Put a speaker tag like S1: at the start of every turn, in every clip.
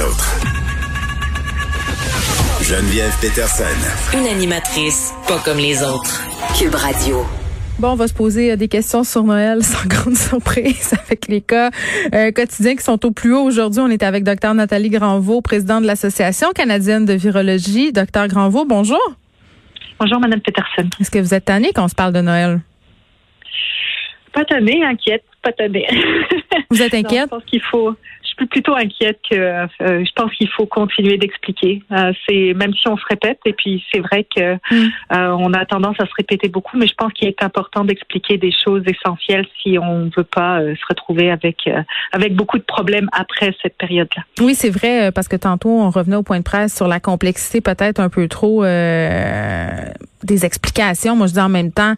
S1: Autres. Geneviève Peterson.
S2: Une animatrice pas comme les autres. Cube Radio.
S3: Bon, on va se poser euh, des questions sur Noël sans grande surprise avec les cas euh, quotidiens qui sont au plus haut. Aujourd'hui, on est avec Dr Nathalie Granvaux, présidente de l'Association canadienne de virologie. Docteur Granvaux, bonjour.
S4: Bonjour, Madame Peterson.
S3: Est-ce que vous êtes tannée quand on se parle de Noël?
S4: Pas tannée, inquiète, pas tannée.
S3: Vous êtes
S4: Non,
S3: inquiète?
S4: je pense qu'il faut. Je suis plutôt inquiète que. euh, je pense qu'il faut continuer d'expliquer. Euh, c'est même si on se répète, et puis c'est vrai que
S3: Mm.
S4: euh, on a tendance à se répéter beaucoup, mais je pense qu'il est important d'expliquer des choses essentielles si on ne veut pas euh, se retrouver avec euh, avec beaucoup de problèmes après cette période-là.
S3: Oui, c'est vrai, parce que tantôt, on revenait au point de presse sur la complexité peut-être un peu trop euh, des explications. Moi, je dis en même temps,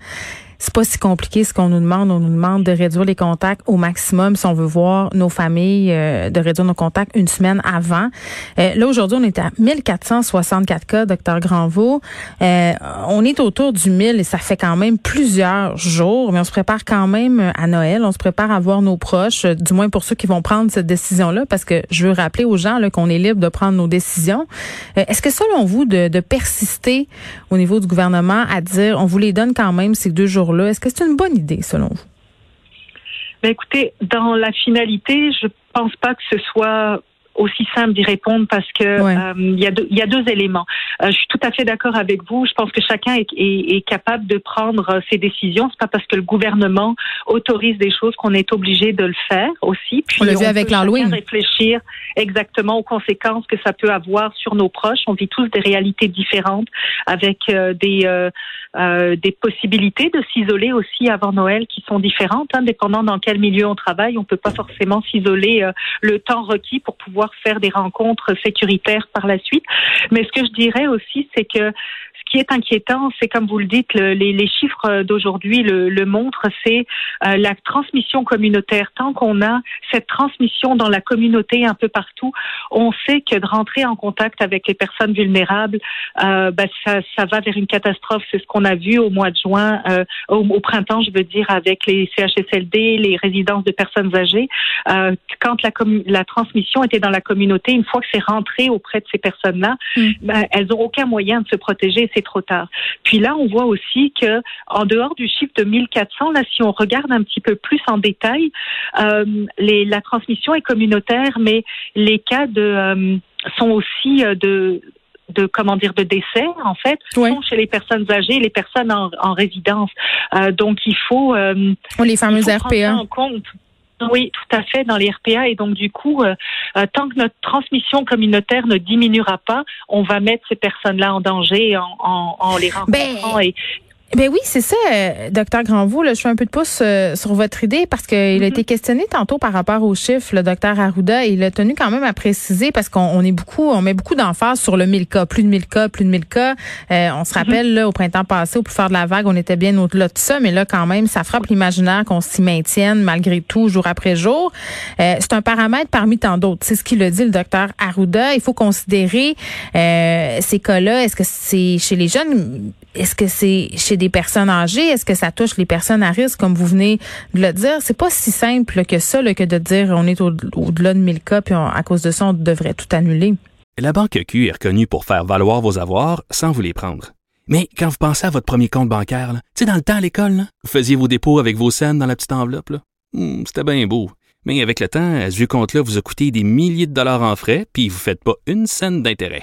S3: c'est pas si compliqué ce qu'on nous demande. On nous demande de réduire les contacts au maximum si on veut voir nos familles, euh, de réduire nos contacts une semaine avant. Euh, là, aujourd'hui, on est à 1464 cas, docteur Granvaux. Euh, on est autour du 1000 et ça fait quand même plusieurs jours, mais on se prépare quand même à Noël. On se prépare à voir nos proches, du moins pour ceux qui vont prendre cette décision-là, parce que je veux rappeler aux gens qu'on est libre de prendre nos décisions. Euh, Est-ce que selon vous, de, de persister au niveau du gouvernement à dire on vous les donne quand même ces deux est-ce que c'est une bonne idée selon vous?
S4: Ben, écoutez, dans la finalité, je pense pas que ce soit aussi simple d'y répondre parce que
S3: Ouais.
S4: euh, il y a deux il y a deux éléments. Euh, je suis tout à fait d'accord avec vous. Je pense que chacun est, est, est capable de prendre euh, ses décisions. C'est pas parce que le gouvernement autorise des choses qu'on est obligé de le faire aussi. Puis
S3: On l'a vu avec l'Halloween.
S4: Réfléchir exactement aux conséquences que ça peut avoir sur nos proches. On vit tous des réalités différentes avec euh, des des possibilités de s'isoler aussi avant Noël qui sont différentes, hein, dépendant dans quel milieu on travaille. On peut pas forcément s'isoler le temps requis pour pouvoir faire des rencontres sécuritaires par la suite. Mais ce que je dirais aussi, c'est que qui est inquiétant, c'est comme vous le dites, le- les, les chiffres d'aujourd'hui le, le montrent, c'est euh, la transmission communautaire. Tant qu'on a cette transmission dans la communauté un peu partout, on sait que de rentrer en contact avec les personnes vulnérables, euh, ben, ça, ça va vers une catastrophe. C'est ce qu'on a vu au mois de juin, euh, au, au printemps, je veux dire, avec les CHSLD, les résidences de personnes âgées. Quand la, transmission était dans la communauté, une fois que c'est rentré auprès de ces personnes-là,
S3: Mm.
S4: ben, elles ont aucun moyen de se protéger. C'est trop tard. Puis là, on voit aussi que en dehors du chiffre de 1400, là, si on regarde un petit peu plus en détail, euh, les, la transmission est communautaire, mais les cas de euh, sont aussi euh, de de comment dire de décès en fait sont chez les personnes âgées, les personnes en, en résidence. Euh, donc il faut euh,
S3: les
S4: il faut ça
S3: RPA.
S4: en compte. Oui, tout à fait, dans les RPA. Et donc, du coup, euh, euh, tant que notre transmission communautaire ne diminuera pas, on va mettre ces personnes-là en danger en, en, en les rencontrant. et,
S3: Ben oui, c'est ça, euh, docteur Granvaux. Là, je fais un peu de pouce euh, sur votre idée parce qu'il a
S4: Mhm.
S3: été questionné tantôt par rapport aux chiffres, le docteur Arruda, et il a tenu quand même à préciser parce qu'on on est beaucoup, on met beaucoup d'emphase sur le 1000 cas, plus de 1000 cas, plus de 1000 cas. Euh, on se rappelle là au printemps passé, au plus fort de la vague, on était bien au-delà de ça, mais là quand même, ça frappe l'imaginaire qu'on s'y maintienne malgré tout, jour après jour. Euh, c'est un paramètre parmi tant d'autres. C'est ce qu'il a dit le docteur Arruda. Il faut considérer euh, ces cas-là. Est-ce que c'est chez les jeunes? Est-ce que c'est chez des personnes âgées? Est-ce que ça touche les personnes à risque, comme vous venez de le dire? C'est pas si simple que ça, que de dire on est au- au-delà de 1000 cas, puis à cause de ça, on devrait tout annuler.
S5: La Banque Q est reconnue pour faire valoir vos avoirs sans vous les prendre. Mais quand vous pensez à votre premier compte bancaire, tu sais, dans le temps à l'école, vous faisiez vos dépôts avec vos scènes dans la petite enveloppe. Hmm, C'était bien beau. Mais avec le temps, à ce vieux compte-là vous a coûté des milliers de dollars en frais, puis vous ne faites pas une scène d'intérêt.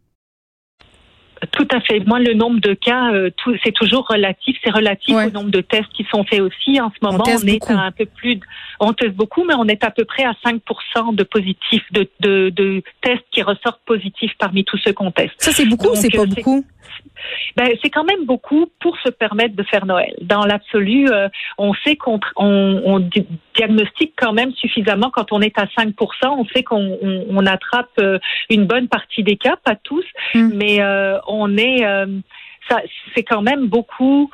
S4: Tout à fait. Moi, le nombre de cas, euh, c'est toujours relatif. C'est relatif au nombre de tests qui sont faits aussi. En ce moment, on, est à un peu plus, on teste beaucoup, mais on est à peu près à 5% de positifs, de, de, de, tests qui ressortent positifs parmi tous ceux qu'on teste.
S3: Ça, c'est beaucoup ou c'est pas beaucoup?
S4: Ben, c'est quand même beaucoup pour se permettre de faire Noël. Dans l'absolu, euh, on sait qu'on on, on, diagnostique quand même suffisamment quand on est à 5% On sait qu'on on, attrape euh, une bonne partie des cas, pas tous, mm. mais euh, on est, ça, c'est quand même beaucoup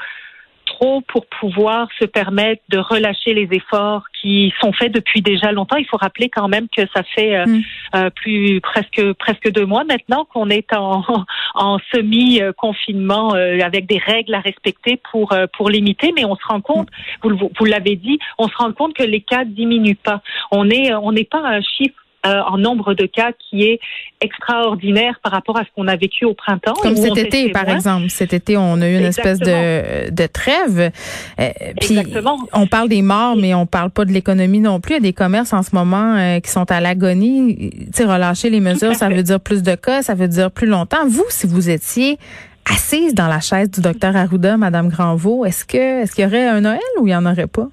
S4: trop pour pouvoir se permettre de relâcher les efforts qui sont faits depuis déjà longtemps. Il faut rappeler quand même que ça fait euh, mm. euh, plus presque presque deux mois maintenant qu'on est en, en semi confinement euh, avec des règles à respecter pour pour limiter. Mais on se rend compte, mm. vous, vous l'avez dit, on se rend compte que les cas diminuent pas. On est on n'est pas à un chiffre euh, en nombre de cas qui est extraordinaire par rapport à ce qu'on a vécu au printemps.
S3: Comme cet été, par exemple. Cet été, on a eu une espèce de, de trêve. Euh, puis on parle des morts, mais on parle pas de l'économie non plus. Il y a des commerces en ce moment euh, qui sont à l'agonie. Relâcher les mesures, ça veut dire plus de cas, ça veut dire plus longtemps. Vous, si vous étiez assise dans la chaise du docteur Arruda, Madame Granvaux, est-ce que est-ce qu'il y aurait un Noël ou il y en aurait pas?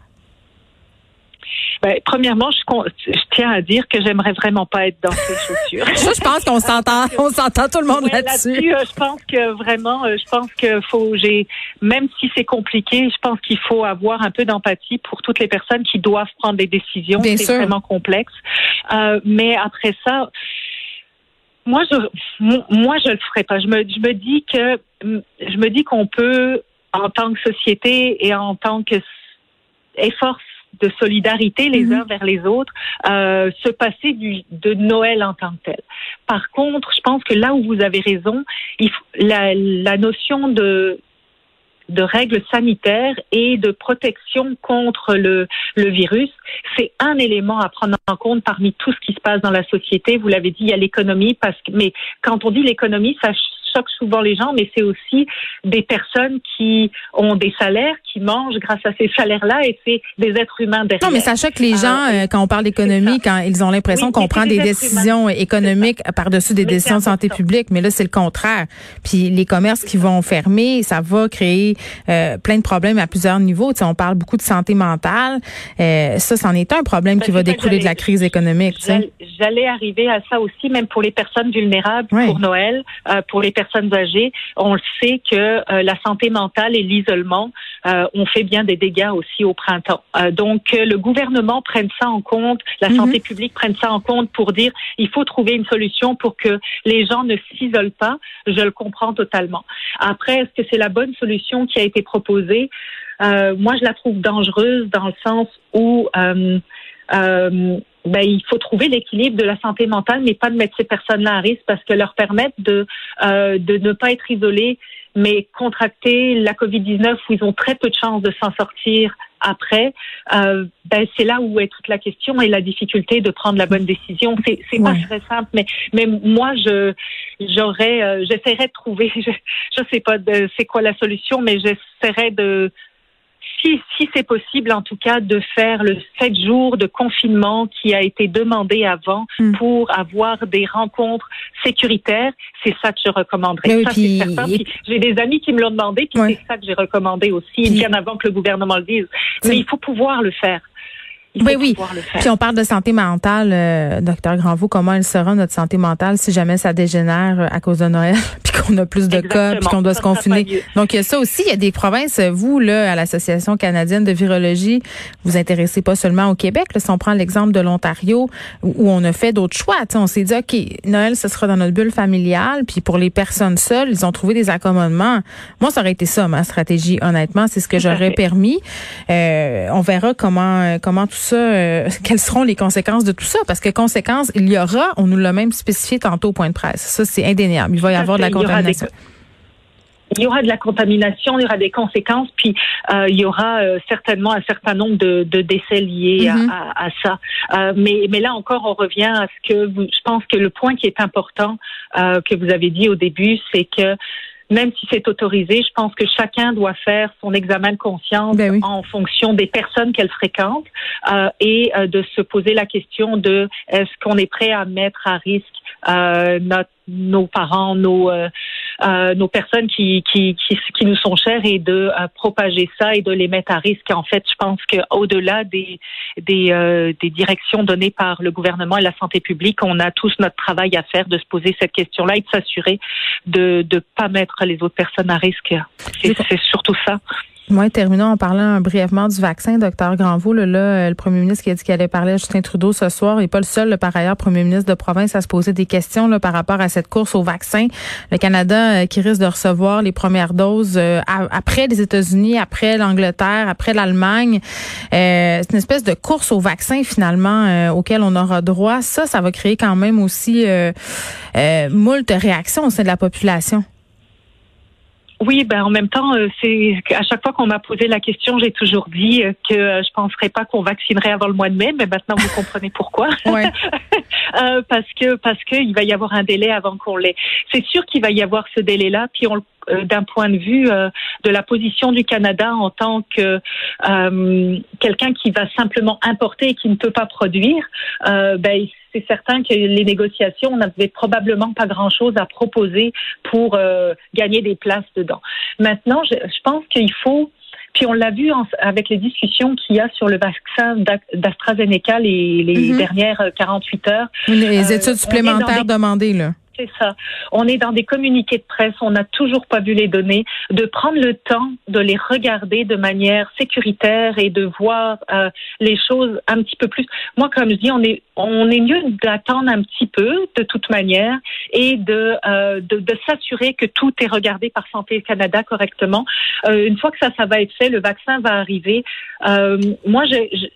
S4: Ben, premièrement, je, je, tiens à dire que j'aimerais vraiment pas être dans ces chaussures.
S3: je pense qu'on s'entend, on s'entend tout le monde là-dessus.
S4: Euh, je pense que vraiment, euh, je pense que faut, j'ai, même si c'est compliqué, je pense qu'il faut avoir un peu d'empathie pour toutes les personnes qui doivent prendre des décisions. C'est vraiment complexe. Euh, mais après ça, moi, je, moi, je le ferai pas. Je me, je me dis que, je me dis qu'on peut, en tant que société et en tant que effort de solidarité les mhm. uns vers les autres, euh, se passer du, de Noël en tant que tel. Par contre, je pense que là où vous avez raison, il, la, la notion de de règles sanitaires et de protection contre le, le virus, c'est un élément à prendre en compte parmi tout ce qui se passe dans la société. Vous l'avez dit, il y a l'économie, parce que, mais quand on dit l'économie, ça choque souvent les gens, mais c'est aussi des personnes qui ont des salaires, qui mangent grâce à ces salaires-là, et c'est des êtres humains derrière.
S3: Non, mais ça choque les gens euh, quand on parle d'économie, quand ils ont l'impression qu'on prend des, décisions économiques par-dessus des décisions de santé publique, mais là, c'est le contraire. Puis les commerces qui vont fermer, ça va créer euh, plein de problèmes à plusieurs niveaux. Tu sais, on parle beaucoup de santé mentale. Euh, ça, c'en est un problème ben, qui va découler de la crise économique.
S4: J'allais arriver à ça aussi, même pour les personnes vulnérables, pour Noël, pour les personnes personnes âgées, on le sait que euh, la santé mentale et l'isolement euh, ont fait bien des dégâts aussi au printemps. Euh, donc, le gouvernement prenne ça en compte, la mhm. santé publique prenne ça en compte pour dire il faut trouver une solution pour que les gens ne s'isolent pas. Je le comprends totalement. Après, est-ce que c'est la bonne solution qui a été proposée? Moi, je la trouve dangereuse dans le sens où ben, il faut trouver l'équilibre de la santé mentale, mais pas de mettre ces personnes-là à risque parce que leur permettre de, euh, de ne pas être isolées, mais contracter la COVID-19 où ils ont très peu de chances de s'en sortir après, euh, ben, c'est là où est toute la question et la difficulté de prendre la bonne décision. C'est, c'est pas très simple, mais, mais moi, je, j'aurais, euh, j'essaierais de trouver, je, je sais pas de, c'est quoi la solution, mais j'essaierais de, si, si c'est possible, en tout cas, de faire le sept jours de confinement qui a été demandé avant hmm. pour avoir des rencontres sécuritaires, c'est ça que je recommanderais. J'ai des amis qui me l'ont demandé, puis c'est ça que j'ai recommandé aussi, bien avant que le gouvernement le dise. Mais il faut pouvoir le faire
S3: oui, oui. Puis on parle de santé mentale, euh, docteur Granvaux. Comment elle sera notre santé mentale si jamais ça dégénère euh, à cause de Noël, puis qu'on a plus de cas, puis qu'on doit se confiner? Donc il y a ça aussi. Il y a des provinces. Vous là, à l'association canadienne de virologie, vous intéressez pas seulement au Québec. Là, si on prend l'exemple de l'Ontario, où on a fait d'autres choix. on s'est dit ok, Noël, ce sera dans notre bulle familiale. Puis pour les personnes seules, ils ont trouvé des accommodements. Moi, ça aurait été ça ma stratégie. Honnêtement, c'est ce que j'aurais permis. Euh, on verra comment comment tout ça, euh, quelles seront les conséquences de tout ça? Parce que conséquences, il y aura, on nous l'a même spécifié tantôt au point de presse. Ça, c'est indéniable. Il va y avoir de la contamination.
S4: Il y aura de la contamination, il y aura des conséquences, puis euh, il y aura euh, certainement un certain nombre de, décès liés à, mm-hmm. ça. mais, mais là encore, on revient à ce que je pense que le point qui est important que vous avez dit au début, c'est que même si c'est autorisé, je pense que chacun doit faire son examen de conscience ben en fonction des personnes qu'elle fréquente euh, et euh, de se poser la question de est-ce qu'on est prêt à mettre à risque euh, notre, nos parents, nos euh, nos personnes qui, qui, qui, qui, nous sont chères et de euh, propager ça et de les mettre à risque. En fait, je pense qu'au-delà des, des, euh, des directions données par le gouvernement et la santé publique, on a tous notre travail à faire de se poser cette question-là et de s'assurer de ne pas mettre les autres personnes à risque. C'est surtout ça.
S3: Moi, terminons en parlant brièvement du vaccin, docteur Granvaux. Là, euh, le premier ministre qui a dit qu'il allait parler à Justin Trudeau ce soir n'est pas le seul, par ailleurs, premier ministre de province à se poser des questions là, par rapport à cette course au vaccin. Le Canada euh, qui risque de recevoir les premières doses euh, après les États-Unis, après l'Angleterre, après l'Allemagne. c'est une espèce de course au vaccin finalement auquel on aura droit. Ça, ça va créer quand même aussi moult réactions au sein de la population.
S4: Oui, ben en même temps, euh, c'est à chaque fois qu'on m'a posé la question, j'ai toujours dit euh, que euh, je penserais pas qu'on vaccinerait avant le mois de mai, mais maintenant vous comprenez pourquoi. Ouais. parce que parce que il va y avoir un délai avant qu'on l'ait. C'est sûr qu'il va y avoir ce délai-là, puis on d'un point de vue de la position du Canada en tant que quelqu'un qui va simplement importer et qui ne peut pas produire, ben c'est certain que les négociations, n'avaient probablement pas grand-chose à proposer pour euh, gagner des places dedans. Maintenant, je, pense qu'il faut puis on l'a vu avec les discussions qu'il y a sur le vaccin d'AstraZeneca les, les mm-hmm. dernières 48 heures.
S3: Les euh, études supplémentaires demandées, là.
S4: C'est ça. On est dans des communiqués de presse, on n'a toujours pas vu les données, de prendre le temps de les regarder de manière sécuritaire et de voir euh, les choses un petit peu plus. Moi, comme je dis, on est on est mieux d'attendre un petit peu de toute manière et de euh, de, s'assurer que tout est regardé par Santé Canada correctement. Euh, une fois que ça ça va être fait, le vaccin va arriver. Moi,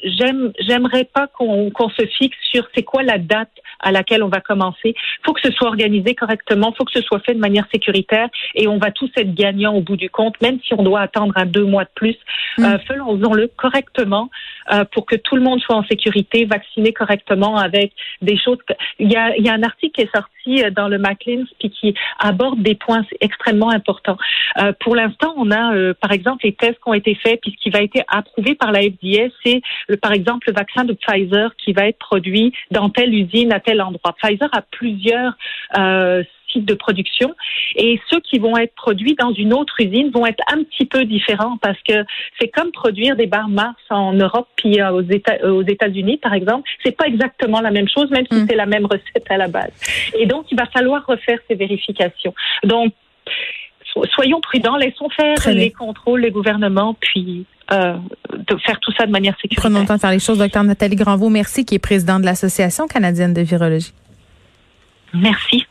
S4: j'aime j'aimerais pas qu'on qu'on se fixe sur c'est quoi la date à laquelle on va commencer. Faut que ce soit organisé correctement, faut que ce soit fait de manière sécuritaire et on va tous être gagnants au bout du compte, même si on doit attendre un deux mois de plus. Mm. Euh, faisons-le correctement euh, pour que tout le monde soit en sécurité, vacciné correctement avec des choses. Il y a, il y a un article qui est sorti euh, dans le Maclean puis qui aborde des points extrêmement importants. Euh, pour l'instant, on a par exemple les tests qui ont été faits puis ce qui va être approuvé par la FDA, c'est par exemple le vaccin de Pfizer qui va être produit dans telle usine à tel endroit. Pfizer a plusieurs euh, sites de production et ceux qui vont être produits dans une autre usine vont être un petit peu différents parce que c'est comme produire des barres Mars en Europe puis euh, aux États euh, aux États-Unis par exemple, c'est pas exactement la même chose même si mm. c'est la même recette à la base. Et donc il va falloir refaire ces vérifications. Donc soyons prudents, laissons faire les contrôles, les gouvernements, puis euh, de faire tout ça de manière sécuritaire.
S3: Prenons le temps de faire les choses. Docteur Nathalie Granvaux, merci, qui est présidente de l'Association canadienne de virologie.
S4: Merci.